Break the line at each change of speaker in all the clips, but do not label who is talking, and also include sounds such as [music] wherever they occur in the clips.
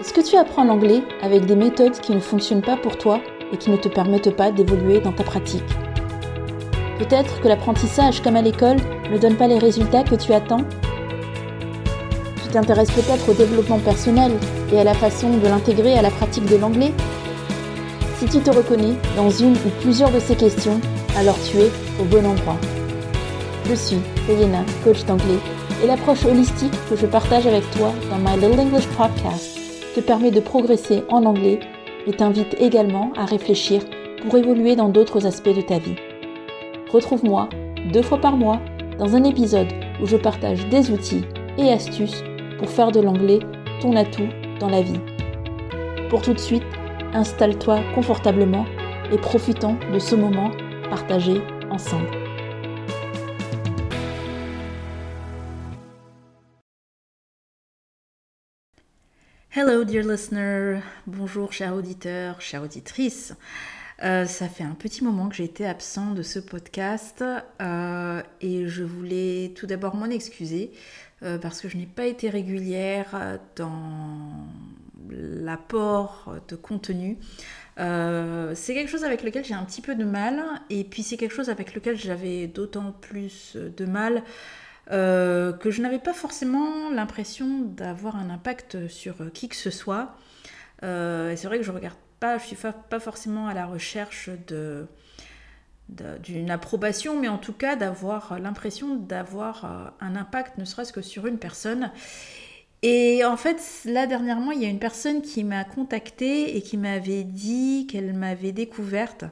Est-ce que tu apprends l'anglais avec des méthodes qui ne fonctionnent pas pour toi et qui ne te permettent pas d'évoluer dans ta pratique Peut-être que l'apprentissage, comme à l'école, ne donne pas les résultats que tu attends Tu t'intéresses peut-être au développement personnel et à la façon de l'intégrer à la pratique de l'anglais Si tu te reconnais dans une ou plusieurs de ces questions, alors tu es au bon endroit. Je suis Elena, coach d'anglais, et l'approche holistique que je partage avec toi dans My Little English Podcast te permet de progresser en anglais et t'invite également à réfléchir pour évoluer dans d'autres aspects de ta vie. Retrouve-moi deux fois par mois dans un épisode où je partage des outils et astuces pour faire de l'anglais ton atout dans la vie. Pour tout de suite, installe-toi confortablement et profitons de ce moment partagé ensemble.
Hello, dear listener. Bonjour, cher auditeur, chère auditrice. Euh, ça fait un petit moment que j'ai été absent de ce podcast euh, et je voulais tout d'abord m'en excuser euh, parce que je n'ai pas été régulière dans l'apport de contenu. c'est quelque chose avec lequel j'ai un petit peu de mal et puis c'est quelque chose avec lequel j'avais d'autant plus de mal euh, que je n'avais pas forcément l'impression d'avoir un impact sur qui que ce soit. Euh, c'est vrai que je regarde pas, je suis pas forcément à la recherche d'une approbation, mais en tout cas d'avoir l'impression d'avoir euh, un impact, ne serait-ce que sur une personne. Et en fait, là dernièrement, il y a une personne qui m'a contactée et qui m'avait dit qu'elle m'avait découverte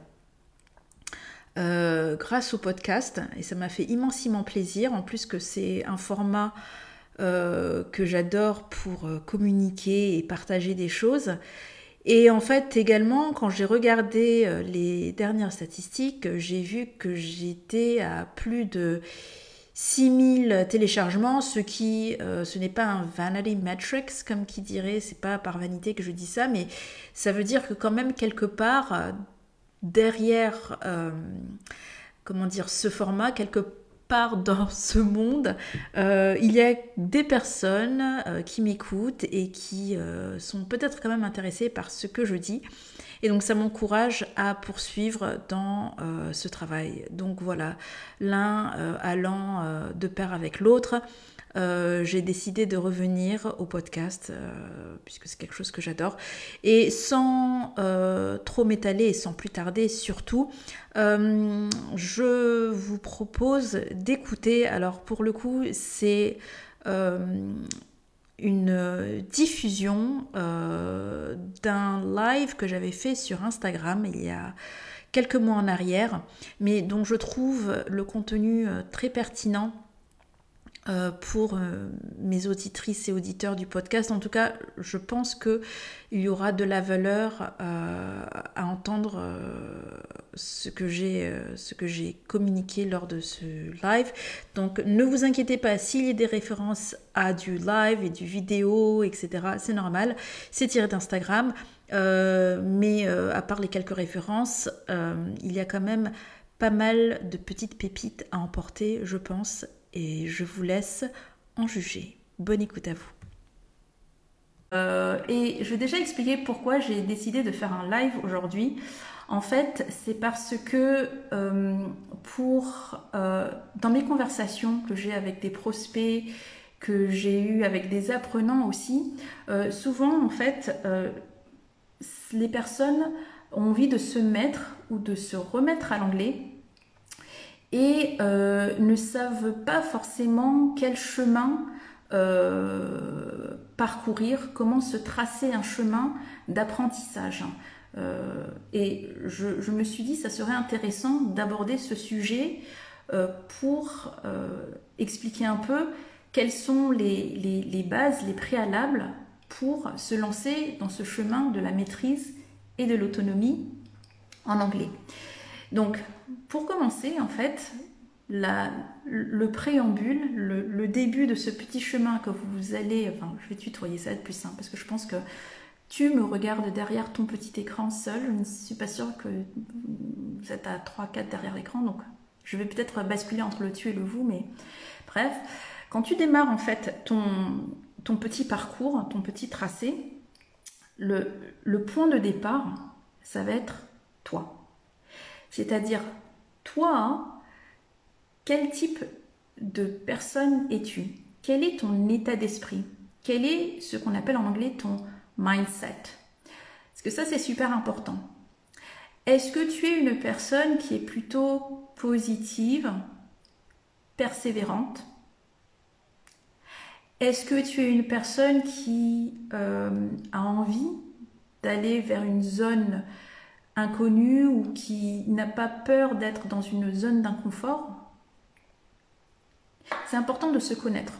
euh, grâce au podcast et ça m'a fait immensément plaisir. En plus que c'est un format euh, que j'adore pour euh, communiquer et partager des choses. Et en fait également, quand j'ai regardé les dernières statistiques, j'ai vu que j'étais à plus de 6000 téléchargements, ce qui, ce n'est pas un vanity metrics comme qui dirait, c'est pas par vanité que je dis ça, mais ça veut dire que quand même quelque part, derrière, euh, comment dire, ce format, quelque part [laughs] dans ce monde, euh, il y a des personnes euh, qui m'écoutent et qui sont peut-être quand même intéressées par ce que je dis. Et donc ça m'encourage à poursuivre dans ce travail. Donc voilà, l'un allant de pair avec l'autre. Euh, j'ai décidé de revenir au podcast, euh, puisque c'est quelque chose que j'adore. Et sans euh, trop m'étaler et sans plus tarder surtout, je vous propose d'écouter, alors pour le coup, c'est une diffusion d'un live que j'avais fait sur Instagram il y a quelques mois en arrière, mais dont je trouve le contenu très pertinent euh, pour euh, mes auditrices et auditeurs du podcast. En tout cas, je pense qu'il y aura de la valeur euh, à entendre ce que j'ai communiqué lors de ce live. Donc ne vous inquiétez pas, s'il y a des références à du live et du vidéo, etc., c'est normal. C'est tiré d'Instagram. mais à part les quelques références, il y a quand même pas mal de petites pépites à emporter, je pense, et je vous laisse en juger. Bonne écoute à vous. Euh, et je vais déjà expliquer pourquoi j'ai décidé de faire un live aujourd'hui. En fait, c'est parce que euh, pour euh, dans mes conversations que j'ai avec des prospects, que j'ai eu avec des apprenants aussi, souvent en fait, les personnes ont envie de se mettre ou de se remettre à l'anglais et euh, ne savent pas forcément quel chemin euh, parcourir, comment se tracer un chemin d'apprentissage. Euh, et je, me suis dit, ça serait intéressant d'aborder ce sujet pour expliquer un peu quelles sont les, les, bases, les préalables pour se lancer dans ce chemin de la maîtrise et de l'autonomie en anglais. Donc, pour commencer, en fait, le préambule, le, début de ce petit chemin que vous allez, enfin, je vais tutoyer, ça va être plus simple, parce que je pense que tu me regardes derrière ton petit écran seul. Je ne suis pas sûre que vous êtes à 3-4 derrière l'écran, donc je vais peut-être basculer entre le tu et le vous, mais bref. Quand tu démarres en fait ton, petit parcours, ton petit tracé, le point de départ, ça va être toi. C'est-à-dire, toi, quel type de personne es-tu? Quel est ton état d'esprit? Quel est ce qu'on appelle en anglais ton mindset? Parce que ça, c'est super important. Est-ce que tu es une personne qui est plutôt positive, persévérante? Est-ce que tu es une personne qui euh, a envie d'aller vers une zone inconnue ou qui n'a pas peur d'être dans une zone d'inconfort C'est important de se connaître.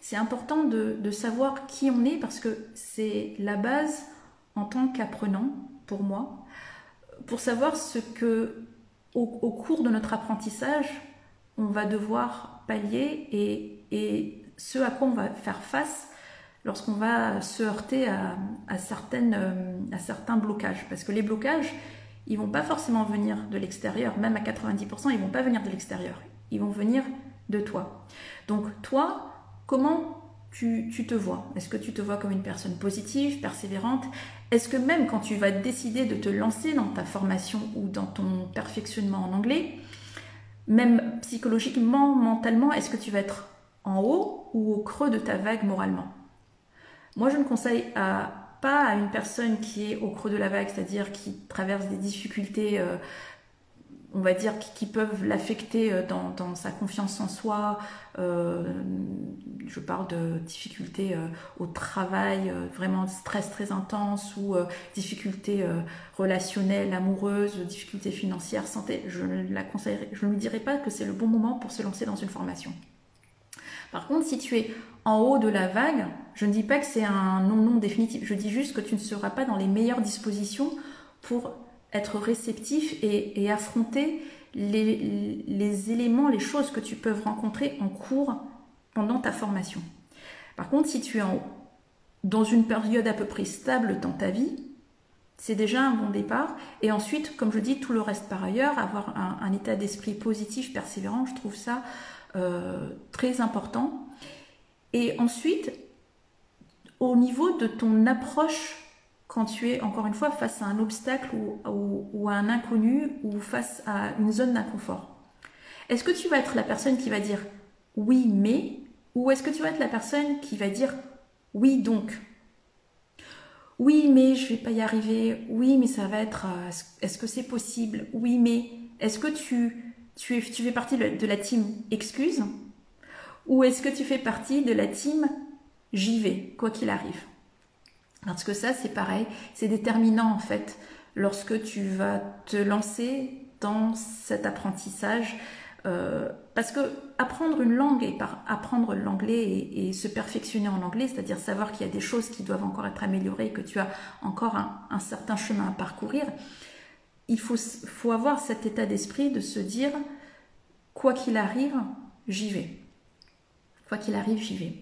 C'est important de, savoir qui on est parce que c'est la base en tant qu'apprenant pour moi pour savoir ce que, au, cours de notre apprentissage, on va devoir pallier et, ce à quoi on va faire face lorsqu'on va se heurter à, certaines, à certains blocages. Parce que les blocages, ils vont pas forcément venir de l'extérieur, même à 90%, ils vont pas venir de l'extérieur, ils vont venir de toi. Donc toi, comment tu te vois? Est-ce que tu te vois comme une personne positive, persévérante? Est-ce que même quand tu vas décider de te lancer dans ta formation ou dans ton perfectionnement en anglais, même psychologiquement, mentalement, est-ce que tu vas être en haut ou au creux de ta vague moralement? Moi, je ne conseille pas à une personne qui est au creux de la vague, c'est-à-dire qui traverse des difficultés euh, on va dire, qui, peuvent l'affecter euh, dans, sa confiance en soi. Euh, je parle de difficultés au travail, vraiment stress très intense ou difficultés relationnelles, amoureuses, difficultés financières, santé. Je ne la conseillerais, je ne lui dirais pas que c'est le bon moment pour se lancer dans une formation. Par contre, si tu es en haut de la vague, je ne dis pas que c'est un non-non définitif. Je dis juste que tu ne seras pas dans les meilleures dispositions pour être réceptif et, affronter les, éléments, les choses que tu peux rencontrer en cours pendant ta formation. Par contre, si tu es dans une période à peu près stable dans ta vie, c'est déjà un bon départ. Et ensuite, comme je dis, tout le reste par ailleurs, avoir un, état d'esprit positif, persévérant, je trouve ça euh, très important. Et ensuite, au niveau de ton approche quand tu es, encore une fois, face à un obstacle ou, à un inconnu ou face à une zone d'inconfort Est-ce que tu vas être la personne qui va dire oui mais ou est-ce que tu vas être la personne qui va dire oui donc Oui mais je vais pas y arriver, oui mais ça va être, euh, est-ce que c'est possible? Oui mais est-ce que tu, tu, fais partie de la team excuse ou est-ce que tu fais partie de la team j'y vais, quoi qu'il arrive? Parce que ça, c'est pareil, c'est déterminant en fait lorsque tu vas te lancer dans cet apprentissage. Euh, parce que apprendre une langue et par apprendre l'anglais et, se perfectionner en anglais, c'est-à-dire savoir qu'il y a des choses qui doivent encore être améliorées, que tu as encore un, certain chemin à parcourir, il faut, faut avoir cet état d'esprit de se dire, quoi qu'il arrive, j'y vais. Quoi qu'il arrive, j'y vais.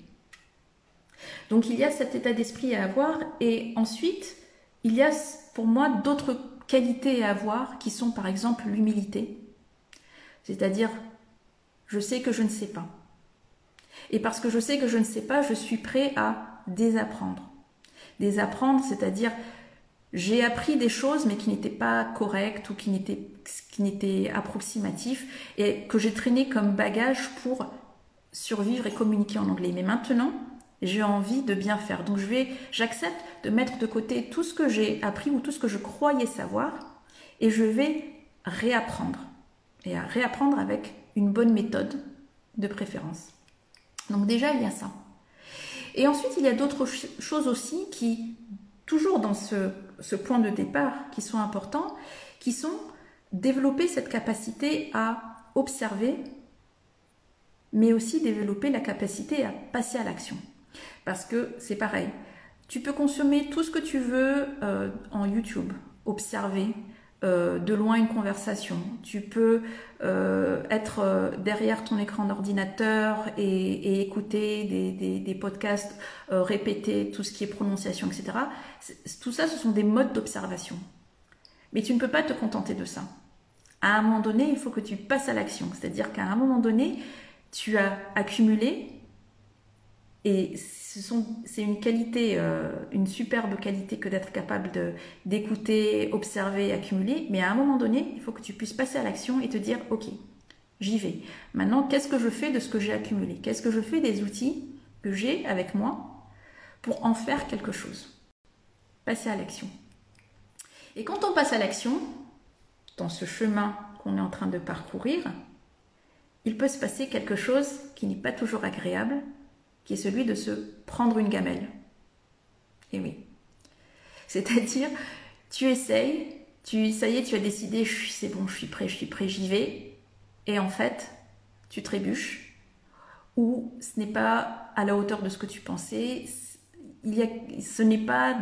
Donc il y a cet état d'esprit à avoir et ensuite il y a pour moi d'autres qualités à avoir qui sont par exemple l'humilité. C'est-à-dire je sais que je ne sais pas. Et parce que je sais que je ne sais pas, je suis prêt à désapprendre. Désapprendre, c'est-à-dire j'ai appris des choses mais qui n'étaient pas correctes ou qui n'étaient qui n'étaient approximatifs et que j'ai traîné comme bagage pour survivre et communiquer en anglais. Mais maintenant, j'ai envie de bien faire. Donc je vais, j'accepte de mettre de côté tout ce que j'ai appris ou tout ce que je croyais savoir et je vais réapprendre. Et à réapprendre avec une bonne méthode de préférence. Donc déjà, il y a ça. Et ensuite, il y a d'autres choses aussi qui, toujours dans ce, ce point de départ, qui sont importants, qui sont développer cette capacité à observer, mais aussi développer la capacité à passer à l'action. Parce que c'est pareil. Tu peux consommer tout ce que tu veux euh, en YouTube, observer euh, de loin une conversation. Tu peux euh, être derrière ton écran d'ordinateur et, écouter des, podcasts, répéter tout ce qui est prononciation, etc. Tout ça, ce sont des modes d'observation. Mais tu ne peux pas te contenter de ça. À un moment donné, il faut que tu passes à l'action. C'est-à-dire qu'à un moment donné, tu as accumulé Et c'est une qualité, euh, une superbe qualité que d'être capable d'écouter, observer, accumuler. Mais à un moment donné, il faut que tu puisses passer à l'action et te dire, OK, j'y vais. Maintenant, qu'est-ce que je fais de ce que j'ai accumulé? Qu'est-ce que je fais des outils que j'ai avec moi pour en faire quelque chose? Passer à l'action. Et quand on passe à l'action, dans ce chemin qu'on est en train de parcourir, il peut se passer quelque chose qui n'est pas toujours agréable, qui est celui de se prendre une gamelle. Et oui. C'est-à-dire, tu essayes, tu, ça y est, tu as décidé, c'est bon, je suis prêt, je suis prêt, j'y vais. Et en fait, tu trébuches, ou ce n'est pas à la hauteur de ce que tu pensais, il y a, ce n'est pas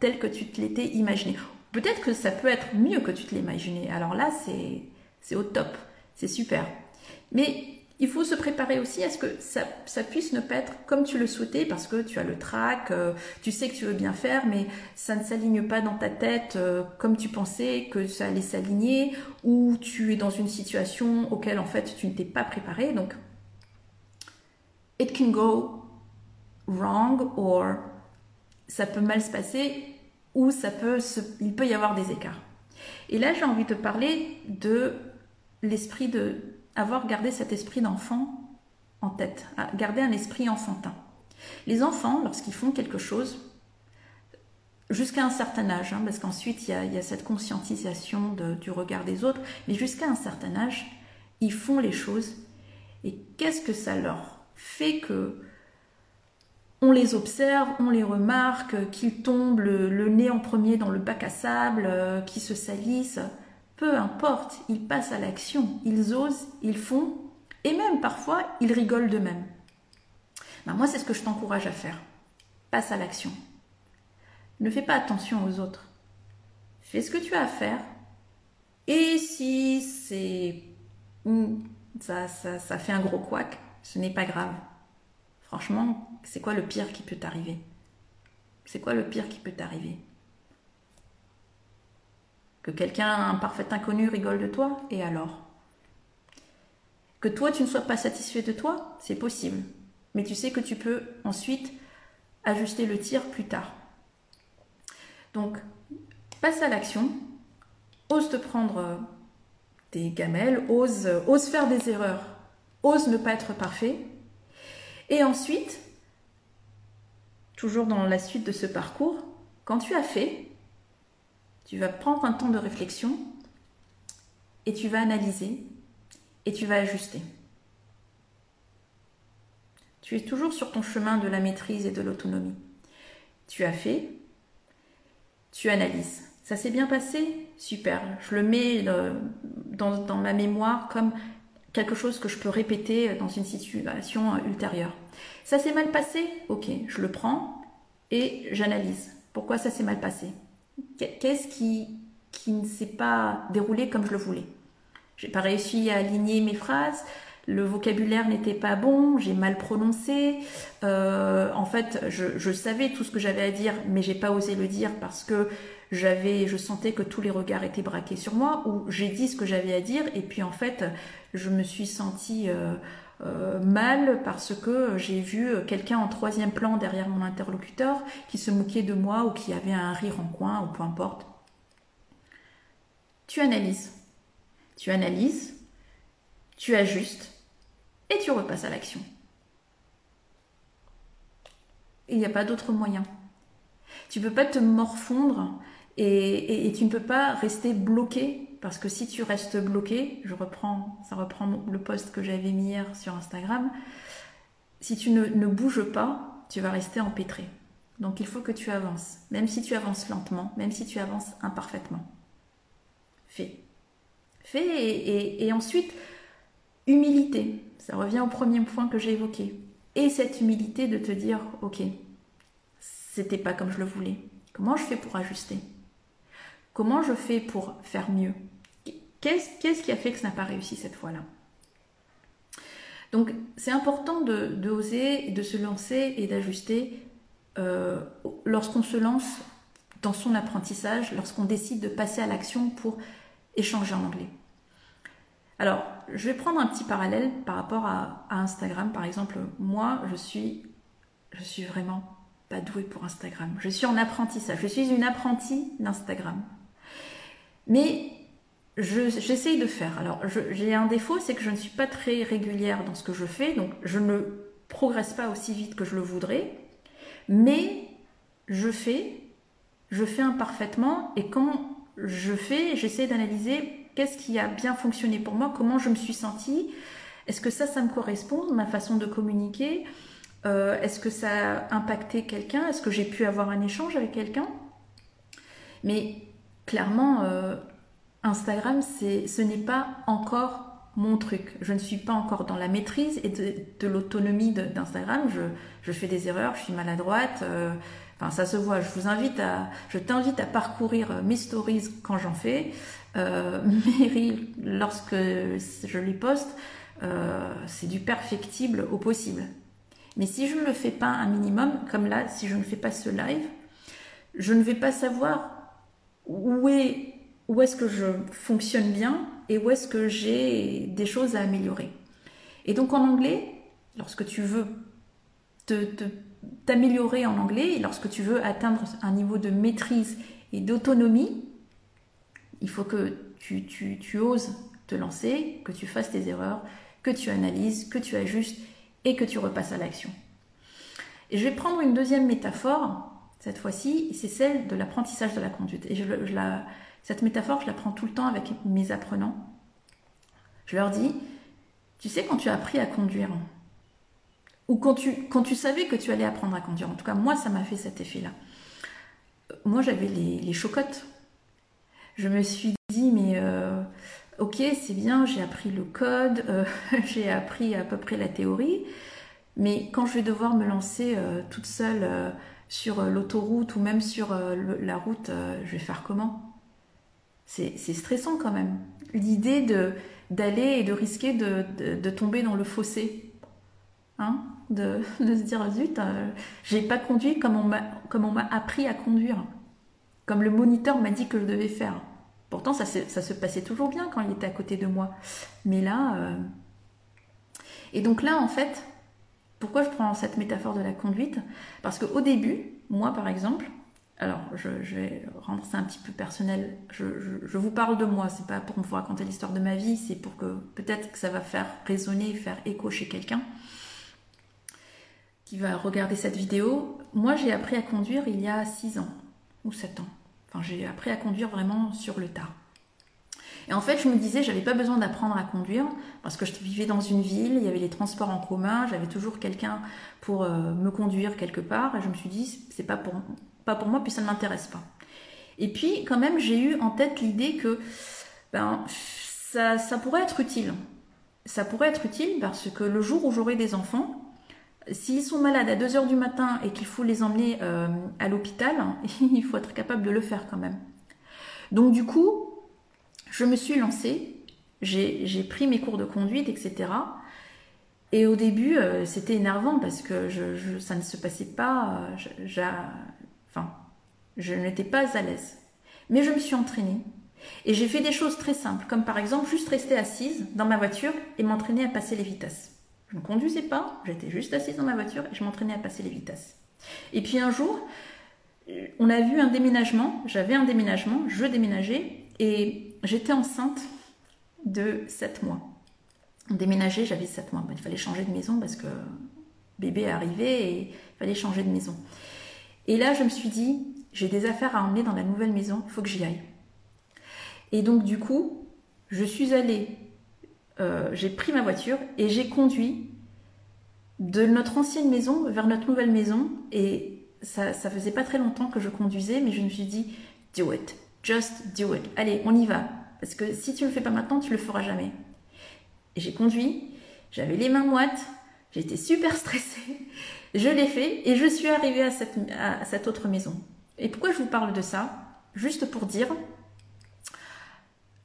tel que tu te l'étais imaginé. Peut-être que ça peut être mieux que tu te l'imaginais. Alors là, c'est au top, c'est super. Mais il faut se préparer aussi à ce que ça, puisse ne pas être comme tu le souhaitais parce que tu as le trac, euh, tu sais que tu veux bien faire, mais ça ne s'aligne pas dans ta tête euh, comme tu pensais que ça allait s'aligner ou tu es dans une situation auquel en fait tu ne t'es pas préparé. Donc, it can go wrong or ça peut mal se passer ou ça peut il peut y avoir des écarts. Et là, j'ai envie de parler de l'esprit de avoir gardé cet esprit d'enfant en tête, garder un esprit enfantin. Les enfants, lorsqu'ils font quelque chose, jusqu'à un certain âge, hein, parce qu'ensuite il, y, a, cette conscientisation du regard des autres, mais jusqu'à un certain âge, ils font les choses. Et qu'est-ce que ça leur fait que on les observe, on les remarque, qu'ils tombent le, nez en premier dans le bac à sable, euh, qu'ils se salissent, peu importe, ils passent à l'action, ils osent, ils font, et même parfois, ils rigolent d'eux-mêmes. Ben, moi, c'est ce que je t'encourage à faire. Passe à l'action. Ne fais pas attention aux autres. Fais ce que tu as à faire. Et si c'est ça, ça, ça fait un gros couac, ce n'est pas grave. Franchement, c'est quoi le pire qui peut t'arriver? C'est quoi le pire qui peut t'arriver? Que quelqu'un, un parfait inconnu, rigole de toi, et alors? Que toi, tu ne sois pas satisfait de toi, c'est possible. Mais tu sais que tu peux ensuite ajuster le tir plus tard. Donc, passe à l'action, ose te prendre des gamelles, ose, ose faire des erreurs, ose ne pas être parfait. Et ensuite, toujours dans la suite de ce parcours, quand tu as fait, tu vas prendre un temps de réflexion et tu vas analyser et tu vas ajuster. Tu es toujours sur ton chemin de la maîtrise et de l'autonomie. Tu as fait, tu analyses. Ça s'est bien passé? Super. Je le mets euh, dans, dans, ma mémoire comme quelque chose que je peux répéter dans une situation ultérieure. Ça s'est mal passé? Ok, je le prends et j'analyse. Pourquoi ça s'est mal passé? Qu'est-ce qui, ne s'est pas déroulé comme je le voulais? J'ai pas réussi à aligner mes phrases, le vocabulaire n'était pas bon, j'ai mal prononcé. Euh, en fait, je, savais tout ce que j'avais à dire, mais j'ai pas osé le dire parce que j'avais, je sentais que tous les regards étaient braqués sur moi. Ou j'ai dit ce que j'avais à dire, et puis en fait, je me suis sentie euh, euh, mal parce que j'ai vu quelqu'un en troisième plan derrière mon interlocuteur qui se moquait de moi ou qui avait un rire en coin ou peu importe. Tu analyses. Tu analyses, tu ajustes et tu repasses à l'action. Il n'y a pas d'autre moyen. Tu ne peux pas te morfondre et, tu ne peux pas rester bloqué parce que si tu restes bloqué, je reprends, ça reprend le post que j'avais mis hier sur Instagram, si tu ne, bouges pas, tu vas rester empêtré. Donc il faut que tu avances, même si tu avances lentement, même si tu avances imparfaitement. Fais. Fais et, et ensuite, humilité. Ça revient au premier point que j'ai évoqué. Et cette humilité de te dire, ok, c'était pas comme je le voulais. Comment je fais pour ajuster? Comment je fais pour faire mieux? Qu'est-ce qui a fait que ça n'a pas réussi cette fois-là? Donc c'est important de, de, de se lancer et d'ajuster euh, lorsqu'on se lance dans son apprentissage, lorsqu'on décide de passer à l'action pour échanger en anglais. Alors, je vais prendre un petit parallèle par rapport à, Instagram. Par exemple, moi, je suis je suis vraiment pas douée pour Instagram. Je suis en apprentissage. Je suis une apprentie d'Instagram. Mais j'essaye de faire. Alors, j'ai un défaut, c'est que je ne suis pas très régulière dans ce que je fais, donc je ne progresse pas aussi vite que je le voudrais. Mais je fais, je fais imparfaitement, et quand je fais, j'essaie d'analyser qu'est-ce qui a bien fonctionné pour moi, comment je me suis sentie, est-ce que ça, ça me correspond, ma façon de communiquer euh, Est-ce que ça a impacté quelqu'un Est-ce que j'ai pu avoir un échange avec quelqu'un Mais clairement, euh, Instagram, ce n'est pas encore mon truc. Je ne suis pas encore dans la maîtrise et de, l'autonomie d'Instagram. Je, fais des erreurs, je suis maladroite. Euh, enfin, ça se voit. Je vous invite à, je t'invite à parcourir mes stories quand j'en fais, [laughs] mes reels lorsque je les poste. Euh, c'est du perfectible au possible. Mais si je ne le fais pas un minimum, comme là, si je ne fais pas ce live, je ne vais pas savoir où est, où est-ce que je fonctionne bien et où est-ce que j'ai des choses à améliorer. Et donc en anglais, lorsque tu veux t'améliorer en anglais, lorsque tu veux atteindre un niveau de maîtrise et d'autonomie, il faut que tu, tu oses te lancer, que tu fasses tes erreurs, que tu analyses, que tu ajustes et que tu repasses à l'action. Et je vais prendre une deuxième métaphore, cette fois-ci, c'est celle de l'apprentissage de la conduite. Et je, la, cette métaphore, je la prends tout le temps avec mes apprenants. Je leur dis, tu sais, quand tu as appris à conduire, ou quand tu, savais que tu allais apprendre à conduire, en tout cas, moi, ça m'a fait cet effet-là. Moi, j'avais les, chocottes. Je me suis dit, mais euh, ok, c'est bien, j'ai appris le code, euh, [laughs] j'ai appris à peu près la théorie, mais quand je vais devoir me lancer euh, toute seule euh, sur l'autoroute ou même sur la route, je vais faire comment? C'est stressant quand même. L'idée de d'aller et de risquer de, tomber dans le fossé. Hein de, [laughs] de, se dire zut, j'ai pas conduit comme on m'a appris à conduire, comme le moniteur m'a dit que je devais faire. Pourtant, ça, se passait toujours bien quand il était à côté de moi. Mais là... Euh, et donc là, en fait, pourquoi je prends cette métaphore de la conduite? Parce qu'au début, moi par exemple, alors je, vais rendre ça un petit peu personnel, je, vous parle de moi, c'est pas pour vous raconter l'histoire de ma vie, c'est pour que peut-être que ça va faire résonner, faire écho chez quelqu'un qui va regarder cette vidéo. Moi j'ai appris à conduire il y a 6 ans ou 7 ans. Enfin, j'ai appris à conduire vraiment sur le tas. Et en fait, je me disais, j'avais pas besoin d'apprendre à conduire parce que je vivais dans une ville, il y avait les transports en commun, j'avais toujours quelqu'un pour euh, me conduire quelque part. Et je me suis dit, c'est pas pour, pas pour moi, puis ça ne m'intéresse pas. Et puis, quand même, j'ai eu en tête l'idée que ben, ça, pourrait être utile. Ça pourrait être utile parce que le jour où j'aurai des enfants, S'ils sont malades à 2 heures du matin et qu'il faut les emmener euh, à l'hôpital, [laughs] il faut être capable de le faire quand même. Donc du coup, je me suis lancée, j'ai pris mes cours de conduite, etc. Et au début, euh, c'était énervant parce que ça ne se passait pas, enfin, je n'étais pas à l'aise. Mais je me suis entraînée. Et j'ai fait des choses très simples, comme par exemple juste rester assise dans ma voiture et m'entraîner à passer les vitesses. Je ne conduisais pas, j'étais juste assise dans ma voiture et je m'entraînais à passer les vitesses. Et puis un jour, on a vu un déménagement, j'avais un déménagement, je déménageais et j'étais enceinte de 7 mois. Déménager, j'avais 7 mois. Il fallait changer de maison parce que bébé arrivait et il fallait changer de maison. Et là, je me suis dit, j'ai des affaires à emmener dans la nouvelle maison, il faut que j'y aille. Et donc, du coup, je suis allée euh, j'ai pris ma voiture et j'ai conduit de notre ancienne maison vers notre nouvelle maison. Et ça, ça faisait pas très longtemps que je conduisais, mais je me suis dit, do it, just do it. Allez, on y va. Parce que si tu le fais pas maintenant, tu le feras jamais. Et j'ai conduit, j'avais les mains moites, j'étais super stressée. Je l'ai fait et je suis arrivée à cette, autre maison. Et pourquoi je vous parle de ça? Juste pour dire,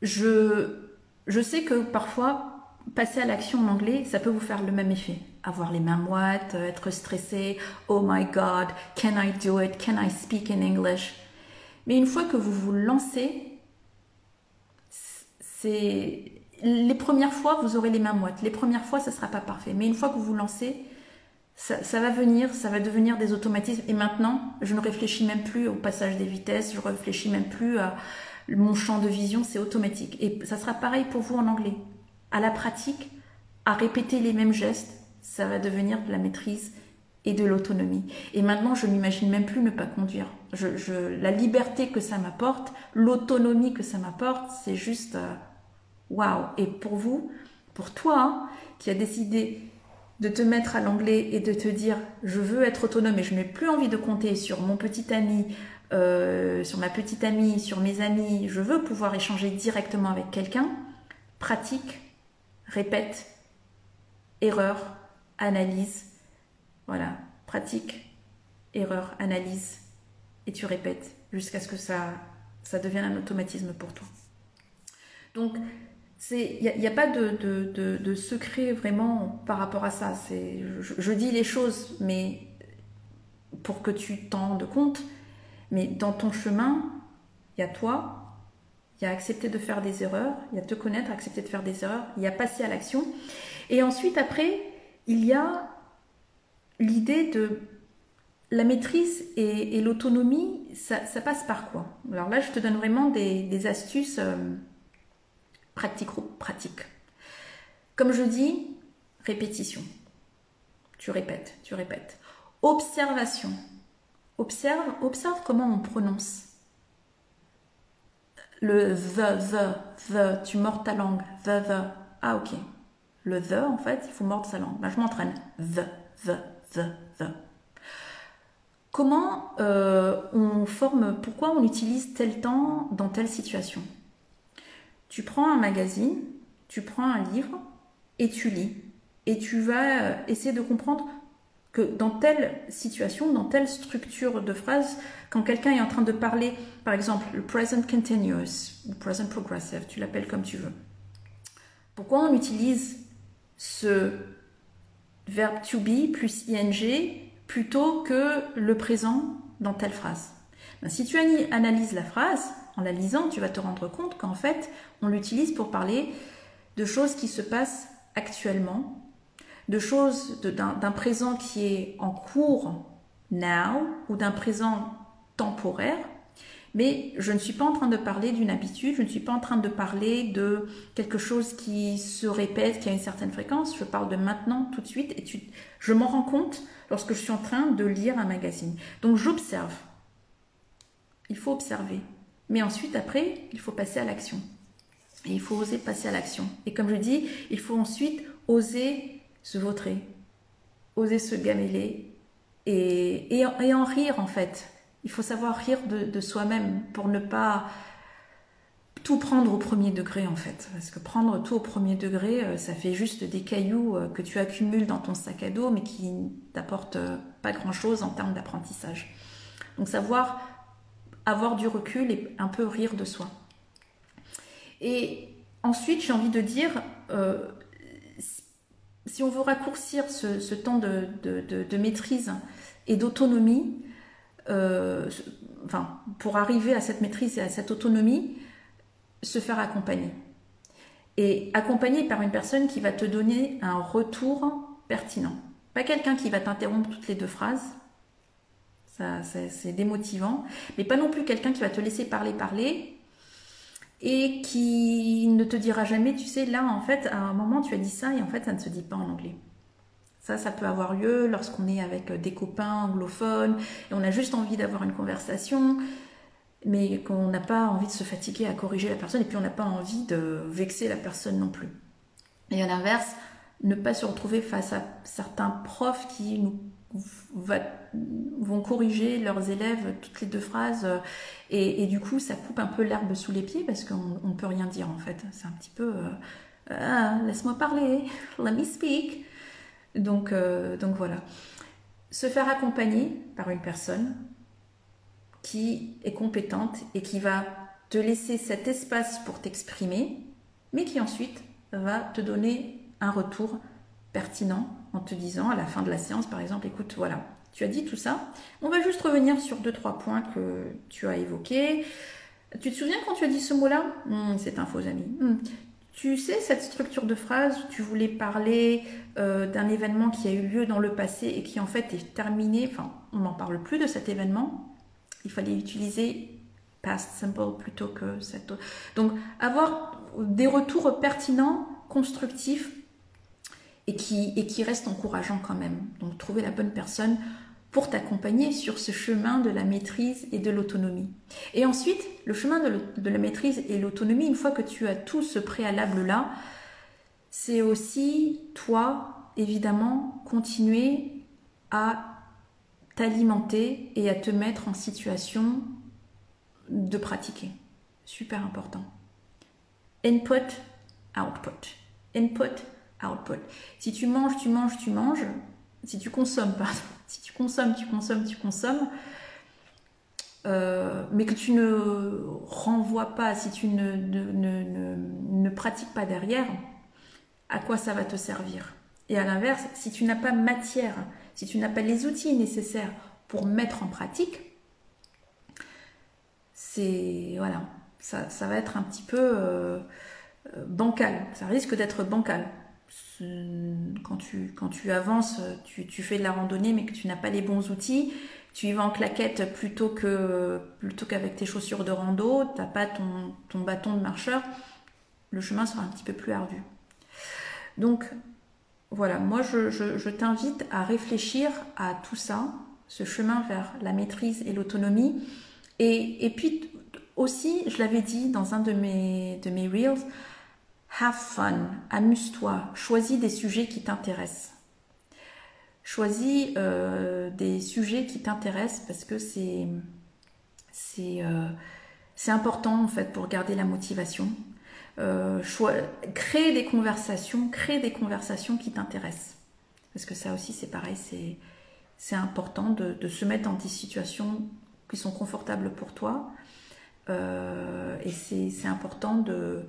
je je sais que parfois, passer à l'action en anglais, ça peut vous faire le même effet. Avoir les mains moites, être stressé, oh my god, can I do it? Can I speak in English? Mais une fois que vous vous lancez, c'est les premières fois, vous aurez les mains moites. Les premières fois, ça sera pas parfait. Mais une fois que vous vous lancez, ça, va venir, ça va devenir des automatismes. Et maintenant, je ne réfléchis même plus au passage des vitesses, je réfléchis même plus à mon champ de vision, c'est automatique. Et ça sera pareil pour vous en anglais. À la pratique, à répéter les mêmes gestes, ça va devenir de la maîtrise et de l'autonomie. Et maintenant, je n'imagine même plus ne pas conduire. La liberté que ça m'apporte, l'autonomie que ça m'apporte, c'est juste euh, waouh. Et pour vous, pour toi, hein, qui a décidé de te mettre à l'anglais et de te dire je veux être autonome et je n'ai plus envie de compter sur mon petit ami, euh, sur ma petite amie, sur mes amis, je veux pouvoir échanger directement avec quelqu'un, pratique, répète, erreur, analyse, voilà, pratique, erreur, analyse, et tu répètes jusqu'à ce que ça, ça devienne un automatisme pour toi. Donc, il n'y a, pas de, secret vraiment par rapport à ça. Je, dis les choses, mais pour que tu t'en rendes compte. Mais dans ton chemin, il y a toi, il y a accepter de faire des erreurs, il y a te connaître, accepter de faire des erreurs, il y a passer à l'action. Et ensuite, après, il y a l'idée de la maîtrise et, l'autonomie, ça, passe par quoi? Alors là, je te donne vraiment des, astuces. Euh, pratico-pratique. Comme je dis, répétition. Tu répètes, tu répètes. Observation. Observe, observe comment on prononce. Le the, the, the, tu mords ta langue. The, the. Ah, ok. Le the, en fait, il faut mordre sa langue. Ben, je m'entraîne. The, the, the, the. Comment euh, on forme, pourquoi on utilise tel temps dans telle situation? Tu prends un magazine, tu prends un livre et tu lis. Et tu vas euh, essayer de comprendre que dans telle situation, dans telle structure de phrase, quand quelqu'un est en train de parler, par exemple, le present continuous ou present progressive, tu l'appelles comme tu veux. Pourquoi on utilise ce verbe to be plus ing plutôt que le présent dans telle phrase? Ben, Si tu analyses la phrase, en la lisant, tu vas te rendre compte qu'en fait, on l'utilise pour parler de choses qui se passent actuellement, de choses, d'un présent qui est en cours, now, ou d'un présent temporaire. Mais je ne suis pas en train de parler d'une habitude, je ne suis pas en train de parler de quelque chose qui se répète, qui a une certaine fréquence. Je parle de maintenant, tout de suite, et je m'en rends compte lorsque je suis en train de lire un magazine. Donc j'observe. Il faut observer. Mais ensuite, après, il faut passer à l'action. Et il faut oser passer à l'action. Et comme je dis, il faut ensuite oser se vautrer, oser se gameler et, et, en rire en fait. Il faut savoir rire de, soi-même pour ne pas tout prendre au premier degré en fait. Parce que prendre tout au premier degré, euh, ça fait juste des cailloux euh, que tu accumules dans ton sac à dos mais qui t'apportent pas grand-chose en termes d'apprentissage. Donc savoir avoir du recul et un peu rire de soi. Et ensuite, j'ai envie de dire, euh, si on veut raccourcir ce, temps de, maîtrise et d'autonomie, euh, pour arriver à cette maîtrise et à cette autonomie, se faire accompagner. Et accompagner par une personne qui va te donner un retour pertinent. Pas quelqu'un qui va t'interrompre toutes les deux phrases, c'est démotivant. Mais pas non plus quelqu'un qui va te laisser parler, parler et qui ne te dira jamais, tu sais, là, en fait, à un moment, tu as dit ça et en fait, ça ne se dit pas en anglais. Ça, ça peut avoir lieu lorsqu'on est avec des copains anglophones et on a juste envie d'avoir une conversation, mais qu'on n'a pas envie de se fatiguer à corriger la personne et puis on n'a pas envie de vexer la personne non plus. Et à l'inverse, ne pas se retrouver face à certains profs qui nous vont corriger leurs élèves toutes les deux phrases euh, et, du coup ça coupe un peu l'herbe sous les pieds parce qu'on ne peut rien dire en fait. C'est un petit peu euh, ah, laisse-moi parler, let me speak. Donc, euh, donc voilà. Se faire accompagner par une personne qui est compétente et qui va te laisser cet espace pour t'exprimer, mais qui ensuite va te donner un retour pertinent en te disant à la fin de la séance, par exemple, écoute, voilà, tu as dit tout ça, on va juste revenir sur deux, trois points que tu as évoqués. Tu te souviens quand tu as dit ce mot-là? Hmm, C'est un faux ami. Hmm. tu sais, cette structure de phrase, tu voulais parler euh, d'un événement qui a eu lieu dans le passé et qui en fait est terminé, enfin, on n'en parle plus de cet événement. Il fallait utiliser past simple plutôt que cette. Donc, avoir des retours pertinents, constructifs et qui, restent encourageants quand même. Donc, trouver la bonne personne pour t'accompagner sur ce chemin de la maîtrise et de l'autonomie. Et ensuite, le chemin de, la maîtrise et l'autonomie, une fois que tu as tout ce préalable-là, c'est aussi toi, évidemment, continuer à t'alimenter et à te mettre en situation de pratiquer. Super important. Input, output. Input, output. Si tu manges, tu manges, tu manges. Si tu consommes, [laughs] pardon si tu consommes, tu consommes, tu consommes, euh, mais que tu ne renvoies pas, si tu ne, ne, pratiques pas derrière, à quoi ça va te servir? Et à l'inverse, si tu n'as pas matière, si tu n'as pas les outils nécessaires pour mettre en pratique, c'est voilà, ça, va être un petit peu euh, euh, bancal. Ça risque d'être bancal quand tu, quand tu avances, tu, tu, fais de la randonnée mais que tu n'as pas les bons outils, tu y vas en claquette plutôt que plutôt qu'avec tes chaussures de rando, tu n'as pas ton, ton, bâton de marcheur, le chemin sera un petit peu plus ardu. Donc voilà, moi je, je, je t'invite à réfléchir à tout ça, ce chemin vers la maîtrise et l'autonomie. Et, et puis aussi, je l'avais dit dans un de mes, de mes reels, Have fun, amuse-toi, choisis des sujets qui t'intéressent. Choisis euh, des sujets qui t'intéressent parce que c'est c'est euh, important en fait pour garder la motivation. Euh, crée des conversations, crée des conversations qui t'intéressent. Parce que ça aussi c'est pareil, c'est c'est important de, de, se mettre dans des situations qui sont confortables pour toi. Euh, et c'est important de,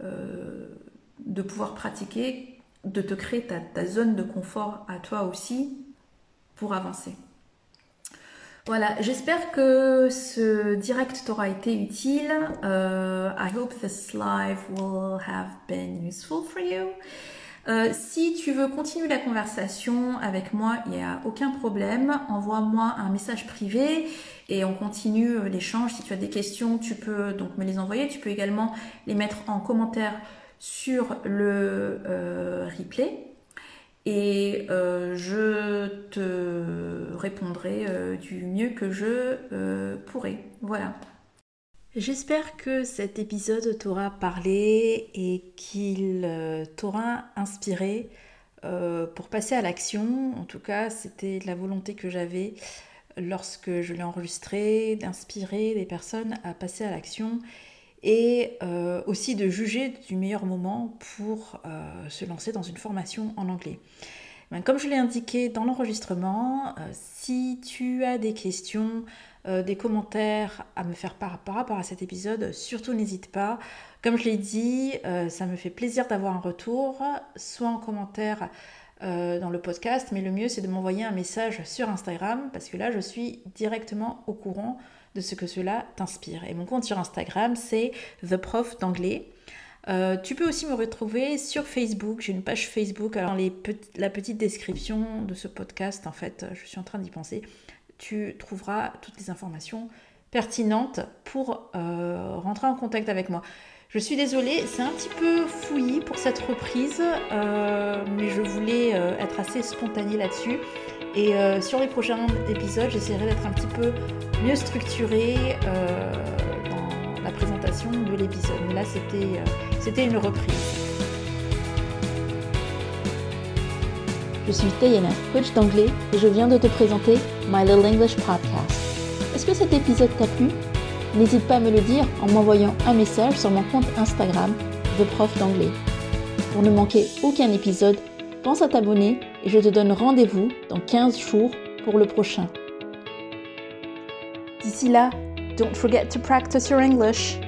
de pouvoir pratiquer, de te créer ta, zone de confort à toi aussi pour avancer. Voilà, j'espère que ce direct t'aura été utile. Uh, I hope this live will have been useful for you. Euh, si tu veux continuer la conversation avec moi, il n'y a aucun problème. Envoie-moi un message privé et on continue euh, l'échange. Si tu as des questions, tu peux donc me les envoyer. Tu peux également les mettre en commentaire sur le euh, replay. Et je te répondrai du mieux que je pourrai. Voilà. J'espère que cet épisode t'aura parlé et qu'il euh, t'aura inspiré euh, pour passer à l'action. En tout cas, c'était la volonté que j'avais lorsque je l'ai enregistré, d'inspirer les personnes à passer à l'action et euh, aussi de juger du meilleur moment pour se lancer dans une formation en anglais. Ben, comme je l'ai indiqué dans l'enregistrement, si tu as des questions, euh, des commentaires à me faire par, par rapport à cet épisode, surtout n'hésite pas. Comme je l'ai dit, euh, ça me fait plaisir d'avoir un retour, soit en commentaire euh, dans le podcast, mais le mieux c'est de m'envoyer un message sur Instagram, parce que là je suis directement au courant de ce que cela t'inspire. Et mon compte sur Instagram c'est The Prof d'anglais. tu peux aussi me retrouver sur Facebook. J'ai une page Facebook. Alors, la petite description de ce podcast, en fait, je suis en train d'y penser tu trouveras toutes les informations pertinentes pour euh, rentrer en contact avec moi. Je suis désolée, c'est un petit peu fouillis pour cette reprise, euh, mais je voulais euh, être assez spontanée là-dessus. Et sur les prochains épisodes, j'essaierai d'être un petit peu mieux structurée dans la présentation de l'épisode. Mais là, c'était une reprise.
Je suis Tayana, coach d'anglais, et je viens de te présenter My Little English Podcast. Est-ce que cet épisode t'a plu? N'hésite pas à me le dire en m'envoyant un message sur mon compte Instagram, The Prof d'anglais. Pour ne manquer aucun épisode, pense à t'abonner et je te donne rendez-vous dans 15 jours pour le prochain. D'ici là, don't forget to practice your English.